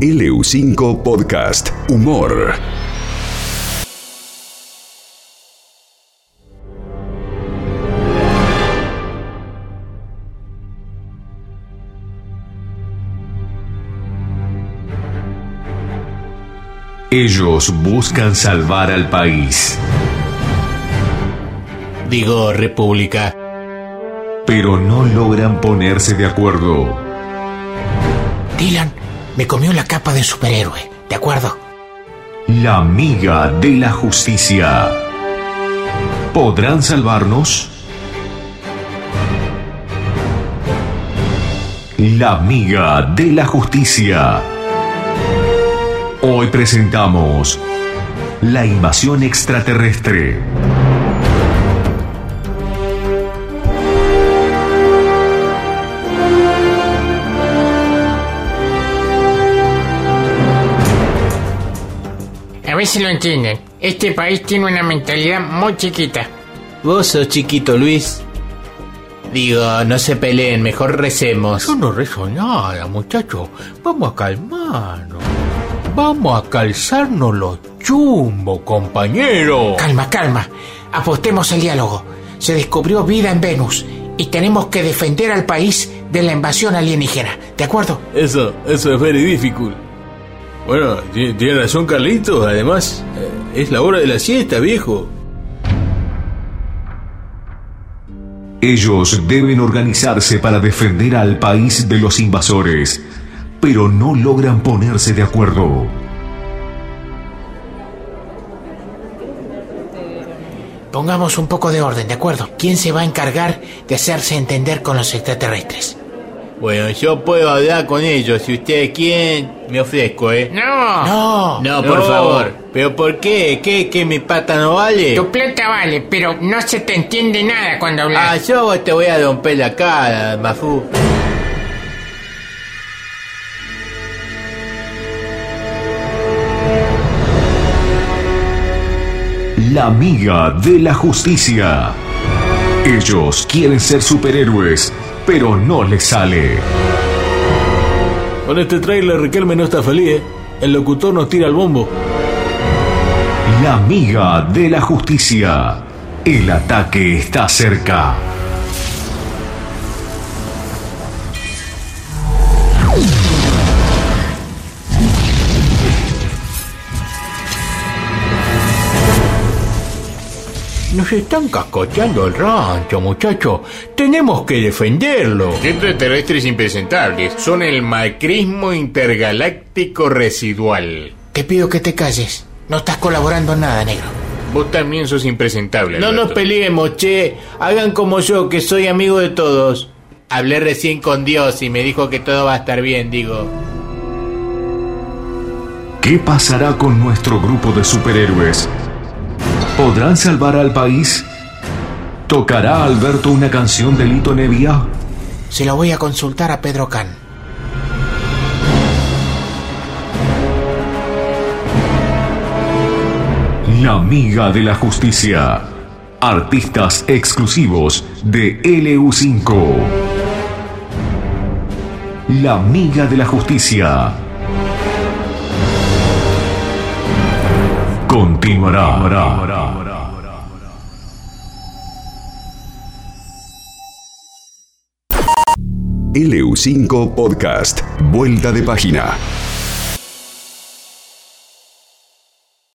LU5 Podcast Humor. Ellos buscan salvar al país, Digo, República. pero no logran ponerse de acuerdo. Dylan me comió la capa de superhéroe, ¿de acuerdo? La amiga de la justicia. ¿Podrán salvarnos? La amiga de la justicia. Hoy presentamos la invasión extraterrestre. Ver si lo entienden. Este país tiene una mentalidad muy chiquita. Vos sos chiquito, Luis. Digo, no se peleen, mejor recemos. Yo no rezo nada, muchacho. Vamos a calmarnos. Vamos a calzarnos los chumbos, compañero. Calma, calma. Apostemos el diálogo. Se descubrió vida en Venus y tenemos que defender al país de la invasión alienígena. ¿De acuerdo? Eso, eso es very difficult. Bueno, ti- tiene razón Carlitos. Además, eh, es la hora de la siesta, viejo. Ellos deben organizarse para defender al país de los invasores, pero no logran ponerse de acuerdo. Pongamos un poco de orden, ¿de acuerdo? ¿Quién se va a encargar de hacerse entender con los extraterrestres? Bueno, yo puedo hablar con ellos. Si ustedes quieren, me ofrezco, ¿eh? No. No. No, por favor. ¿Pero por qué? ¿Qué? ¿Que mi pata no vale? Tu plata vale, pero no se te entiende nada cuando Ah, hablas. yo te voy a romper la cara, Mafú. La amiga de la justicia. Ellos quieren ser superhéroes, pero no les sale. Con este trailer Riquelme no está feliz, ¿eh? El locutor nos tira el bombo. La amiga de la justicia. El ataque está cerca. Nos están cascoteando el rancho, muchacho. Tenemos que defenderlo. Extraterrestres impresentables son el macrismo intergaláctico residual. Te pido que te calles. No estás colaborando en nada, negro. Vos también sos impresentable. No nos peleemos, che. Hagan como yo, que soy amigo de todos. Hablé recién con Dios y me dijo que todo va a estar bien, digo. ¿Qué pasará con nuestro grupo de superhéroes? ¿Podrán salvar al país? ¿Tocará Alberto una canción de Lito Nevia? Se lo voy a consultar a Pedro Can. La amiga de la justicia. Artistas exclusivos de LU5. La amiga de la justicia. Continuará. LU5 Podcast. Vuelta de página.